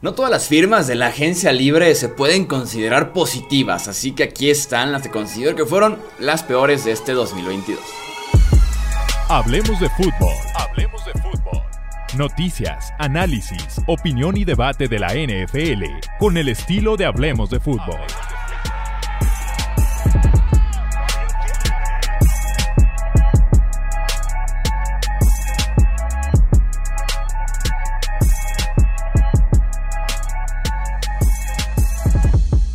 No todas las firmas de la agencia libre se pueden considerar positivas, así que aquí están las que considero que fueron las peores de este 2022. Hablemos de fútbol. Hablemos de fútbol. Noticias, análisis, opinión y debate de la NFL con el estilo de Hablemos de fútbol.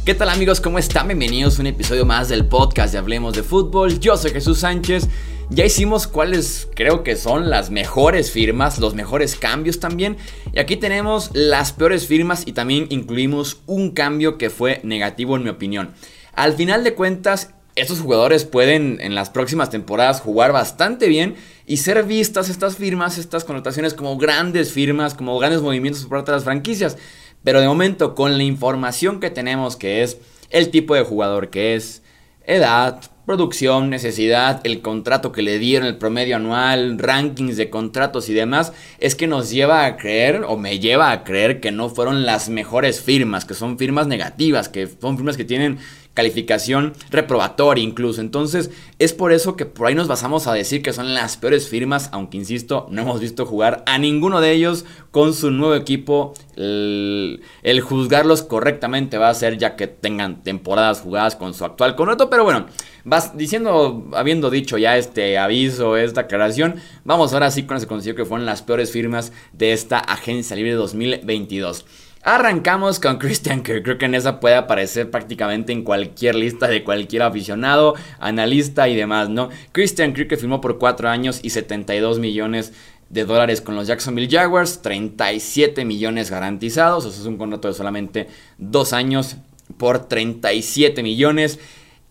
¿Qué tal amigos? ¿Cómo están? Bienvenidos a un episodio más del podcast de Hablemos de Fútbol. Yo soy Jesús Sánchez. Ya hicimos cuáles creo que son las mejores firmas, los mejores cambios también. Y aquí tenemos las peores firmas y también incluimos un cambio que fue negativo en mi opinión. Al final de cuentas, estos jugadores pueden en las próximas temporadas jugar bastante bien y ser vistas estas firmas, estas connotaciones como grandes firmas, como grandes movimientos por parte de las franquicias. Pero de momento, con la información que tenemos, que es el tipo de jugador que es, edad, producción, necesidad, el contrato que le dieron, el promedio anual, rankings de contratos y demás, es que nos lleva a creer o me lleva a creer que no fueron las mejores firmas, que son firmas negativas, que son firmas que tienen calificación reprobatoria incluso. Entonces es por eso que por ahí nos basamos a decir que son las peores firmas, aunque insisto, no hemos visto jugar a ninguno de ellos con su nuevo equipo. El, juzgarlos correctamente va a ser ya que tengan temporadas jugadas con su actual contrato, pero bueno. Vas diciendo, habiendo dicho ya este aviso, esta aclaración, vamos ahora sí con ese consejo que fueron las peores firmas de esta agencia libre 2022. Arrancamos con Christian Kirk. Creo que en esa puede aparecer prácticamente en cualquier lista de cualquier aficionado, analista y demás, ¿no? Christian Kirk que firmó por 4 años y 72 millones de dólares con los Jacksonville Jaguars, 37 millones garantizados, eso es un contrato de solamente 2 años por 37 millones.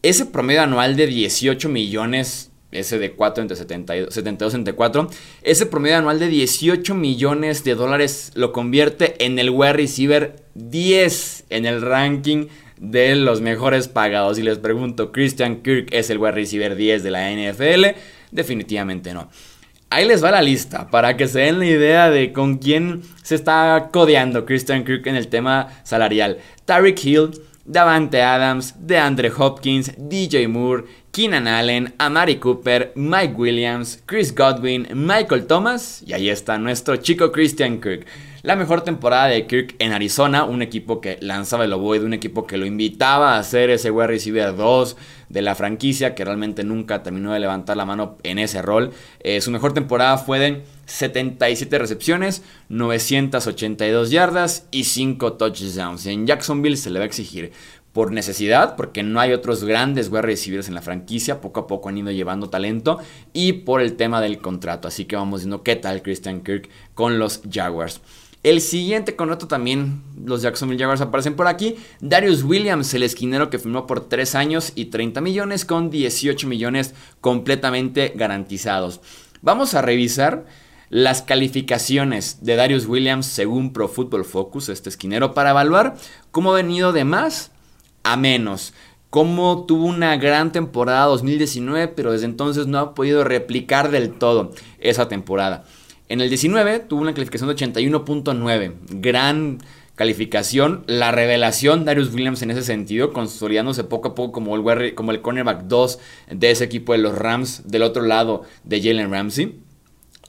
Ese promedio anual de 18 millones ese de 4 entre 72, 72 entre 4, ese promedio anual de 18 millones de dólares lo convierte en el wide receiver 10 en el ranking de los mejores pagados. Y les pregunto, ¿Christian Kirk es el wide receiver 10 de la NFL? Definitivamente no. Ahí les va la lista para que se den la idea de con quién se está codeando Christian Kirk en el tema salarial. Tyreek Hill, Davante Adams, DeAndre Hopkins, DJ Moore, Keenan Allen, Amari Cooper, Mike Williams, Chris Godwin, Michael Thomas y ahí está nuestro chico Christian Kirk. La mejor temporada de Kirk en Arizona, un equipo que lanzaba el ovoide, un equipo que lo invitaba a ser ese wide receiver 2 de la franquicia, que realmente nunca terminó de levantar la mano en ese rol. Eh, su mejor temporada fue de 77 recepciones, 982 yardas y 5 touchdowns. En Jacksonville se le va a exigir por necesidad, porque no hay otros grandes wide receivers en la franquicia, poco a poco han ido llevando talento, y por el tema del contrato. Así que vamos viendo qué tal Christian Kirk con los Jaguars. El siguiente contrato también, los Jacksonville Jaguars aparecen por aquí. Darius Williams, el esquinero que firmó por 3 años y 30 millones, con 18 millones completamente garantizados. Vamos a revisar las calificaciones de Darius Williams según Pro Football Focus, este esquinero, para evaluar cómo ha venido de más a menos. Como tuvo una gran temporada 2019, pero desde entonces no ha podido replicar del todo esa temporada. En el 19 tuvo una calificación de 81.9, gran calificación. La revelación Darius Williams en ese sentido, consolidándose poco a poco como el, como el cornerback 2 de ese equipo de los Rams, del otro lado de Jalen Ramsey.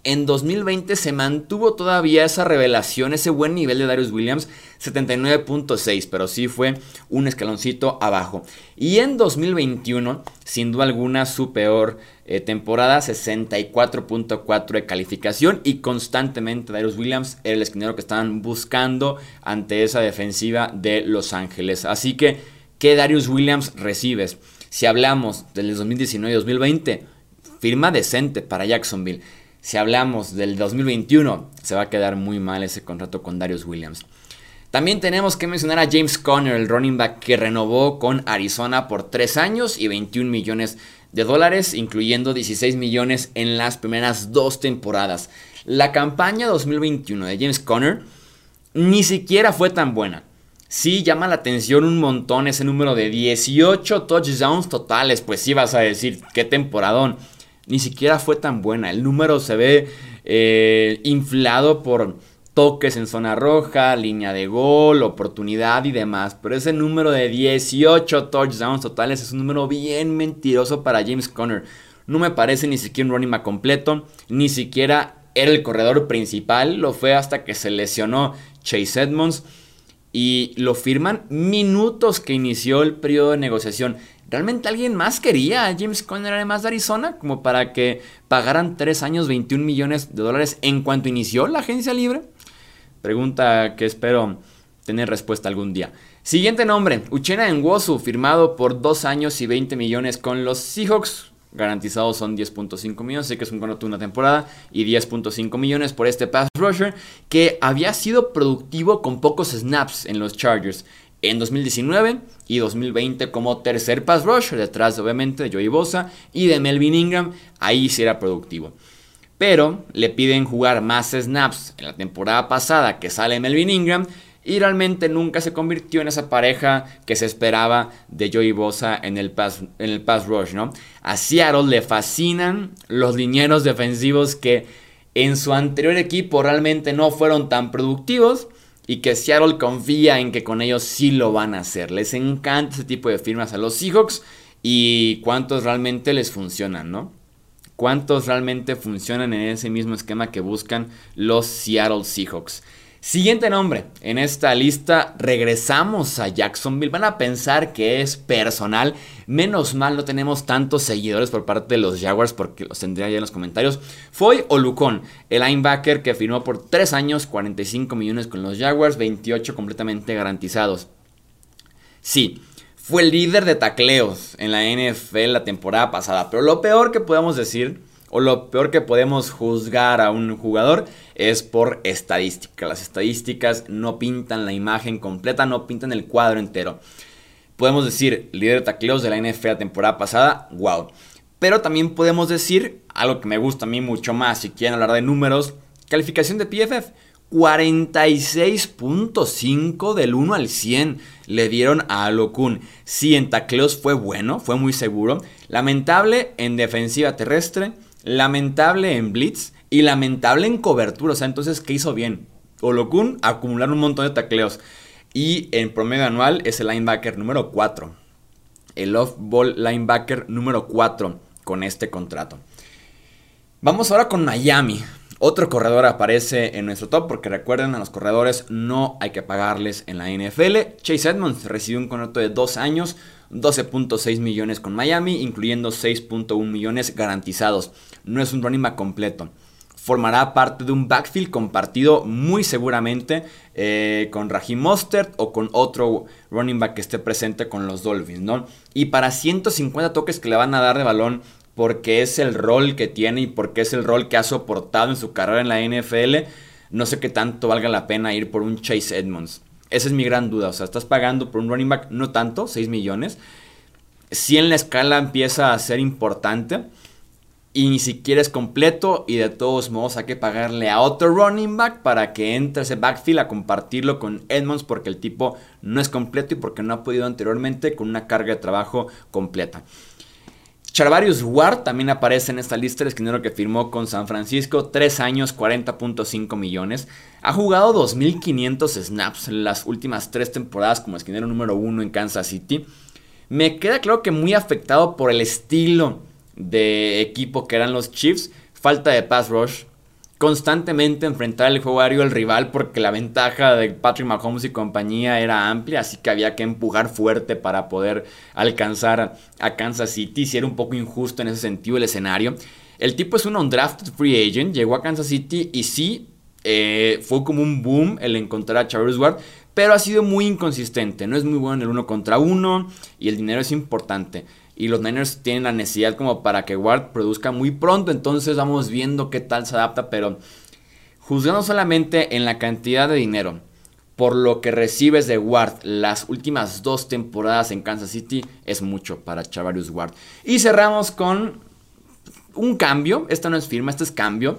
En 2020 se mantuvo todavía esa revelación, ese buen nivel de Darius Williams, 79.6, pero sí fue un escaloncito abajo. Y en 2021, sin duda alguna, su peor eh, temporada, 64.4 de calificación y constantemente Darius Williams era el esquinero que estaban buscando ante esa defensiva de Los Ángeles. Así que, ¿qué Darius Williams recibes? Si hablamos del 2019 y 2020, firma decente para Jacksonville. Si hablamos del 2021, se va a quedar muy mal ese contrato con Darius Williams. También tenemos que mencionar a James Conner, el running back que renovó con Arizona por 3 años y 21 millones de dólares, incluyendo 16 millones en las primeras dos temporadas. La campaña 2021 de James Conner ni siquiera fue tan buena. Sí llama la atención un montón ese número de 18 touchdowns totales, pues sí vas a decir, qué temporadón ni siquiera fue tan buena. El número se ve eh, inflado por toques en zona roja, línea de gol, oportunidad y demás. Pero ese número de 18 touchdowns totales es un número bien mentiroso para James Conner. No me parece ni siquiera un running back completo, ni siquiera era el corredor principal, lo fue hasta que se lesionó Chase Edmonds y lo firman minutos que inició el periodo de negociación. ¿Realmente alguien más quería a James Conner además de Arizona como para que pagaran 3 años 21 millones de dólares en cuanto inició la agencia libre? Pregunta que espero tener respuesta algún día. Siguiente nombre, Uchena Nwosu, firmado por 2 años y 20 millones con los Seahawks. Garantizados son 10.5 millones, sé que es un contrato de una temporada y 10.5 millones por este pass rusher que había sido productivo con pocos snaps en los Chargers en 2019 y 2020 como tercer pass rusher detrás obviamente de Joey Bosa y de Melvin Ingram, ahí sí era productivo. Pero le piden jugar más snaps. En la temporada pasada que sale Melvin Ingram y realmente nunca se convirtió en esa pareja que se esperaba de Joey Bosa en el pass, en el pass rush, ¿no? A Seattle le fascinan los linieros defensivos que en su anterior equipo realmente no fueron tan productivos y que Seattle confía en que con ellos sí lo van a hacer. Les encanta ese tipo de firmas a los Seahawks y cuántos realmente les funcionan, ¿no? cuántos realmente funcionan en ese mismo esquema que buscan los Seattle Seahawks. Siguiente nombre, en esta lista regresamos a Jacksonville. Van a pensar que es personal. Menos mal no tenemos tantos seguidores por parte de los Jaguars porque los tendría ya en los comentarios. Fue Olucon, el linebacker que firmó por 3 años, 45 millones con los Jaguars, 28 completamente garantizados. Sí, fue el líder de tacleos en la NFL la temporada pasada. Pero lo peor que podemos decir, o lo peor que podemos juzgar a un jugador, es por estadística. Las estadísticas no pintan la imagen completa, no pintan el cuadro entero. Podemos decir, líder de tacleos de la NFL la temporada pasada, wow. Pero también podemos decir, algo que me gusta a mí mucho más, si quieren hablar de números, calificación de PFF. 46.5 del 1 al 100 le dieron a Alokun. Sí, en tacleos fue bueno, fue muy seguro. Lamentable en defensiva terrestre, lamentable en blitz y lamentable en cobertura. O sea, entonces, ¿qué hizo bien? Olokun acumular un montón de tacleos. Y en promedio anual es el linebacker número 4. El off-ball linebacker número 4 con este contrato. Vamos ahora con Miami. Otro corredor aparece en nuestro top porque recuerden a los corredores no hay que pagarles en la NFL. Chase Edmonds recibió un contrato de 2 años, 12.6 millones con Miami, incluyendo 6.1 millones garantizados. No es un running back completo. Formará parte de un backfield compartido muy seguramente eh, con Raheem Mostert o con otro running back que esté presente con los Dolphins, ¿no? Y para 150 toques que le van a dar de balón porque es el rol que tiene y porque es el rol que ha soportado en su carrera en la NFL, no sé qué tanto valga la pena ir por un Chase Edmonds. Esa es mi gran duda. O sea, estás pagando por un running back no tanto, 6 millones. Si en la escala empieza a ser importante y ni siquiera es completo y de todos modos hay que pagarle a otro running back para que entre ese backfield a compartirlo con Edmonds porque el tipo no es completo y porque no ha podido anteriormente con una carga de trabajo completa. Charvarius Ward también aparece en esta lista, el esquinero que firmó con San Francisco, 3 años, 40.5 millones. Ha jugado 2.500 snaps en las últimas 3 temporadas como esquinero número 1 en Kansas City. Me queda claro que muy afectado por el estilo de equipo que eran los Chiefs, falta de pass rush, constantemente enfrentar el juego aéreo al rival porque la ventaja de Patrick Mahomes y compañía era amplia, así que había que empujar fuerte para poder alcanzar a Kansas City. Si era un poco injusto en ese sentido el escenario. El tipo es un undrafted free agent, llegó a Kansas City y sí, eh, fue como un boom el encontrar a Charles Ward, pero ha sido muy inconsistente. No es muy bueno en el uno contra uno y el dinero es importante. Y los Niners tienen la necesidad como para que Ward produzca muy pronto. Entonces vamos viendo qué tal se adapta. Pero juzgando solamente en la cantidad de dinero por lo que recibes de Ward las últimas dos temporadas en Kansas City es mucho para Chavarius Ward. Y cerramos con un cambio. Esta no es firma, este es cambio.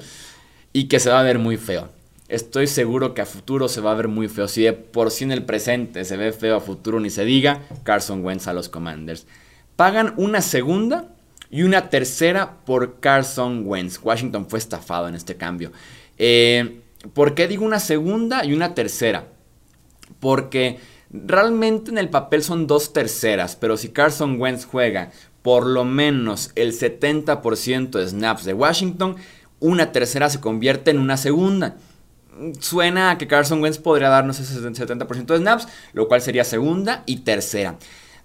Y que se va a ver muy feo. Estoy seguro que a futuro se va a ver muy feo. Si de por sí en el presente se ve feo a futuro, ni se diga. Carson Wentz a los Commanders. Pagan una segunda y una tercera por Carson Wentz. Washington fue estafado en este cambio. Eh, ¿Por qué digo una segunda y una tercera? Porque realmente en el papel son dos terceras, pero si Carson Wentz juega por lo menos el 70% de snaps de Washington, una tercera se convierte en una segunda. Suena a que Carson Wentz podría darnos ese 70% de snaps, lo cual sería segunda y tercera.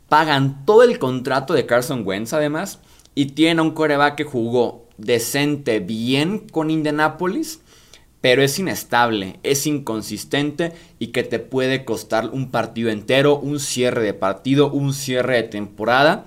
Pagan todo el contrato de Carson Wentz además y tiene un coreback que jugó decente bien con Indianapolis pero es inestable, es inconsistente y que te puede costar un partido entero, un cierre de partido, un cierre de temporada,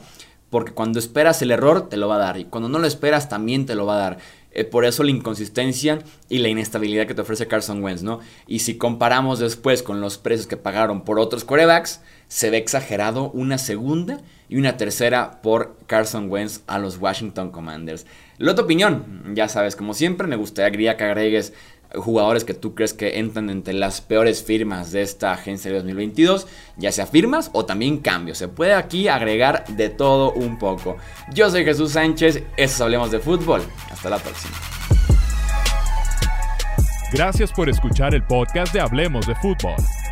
porque cuando esperas el error te lo va a dar y cuando no lo esperas también te lo va a dar. Eh, por eso la inconsistencia y la inestabilidad que te ofrece Carson Wentz, ¿no? Y si comparamos después con los precios que pagaron por otros corebacks, se ve exagerado una segunda y una tercera por Carson Wentz a los Washington Commanders. La otra opinión, ya sabes, como siempre, me gustaría que agregues jugadores que tú crees que entran entre las peores firmas de esta agencia de 2022, ya sea firmas o también cambios. Se puede aquí agregar de todo un poco. Yo soy Jesús Sánchez, eso Hablemos de Fútbol. Hasta la próxima. Gracias por escuchar el podcast de Hablemos de Fútbol.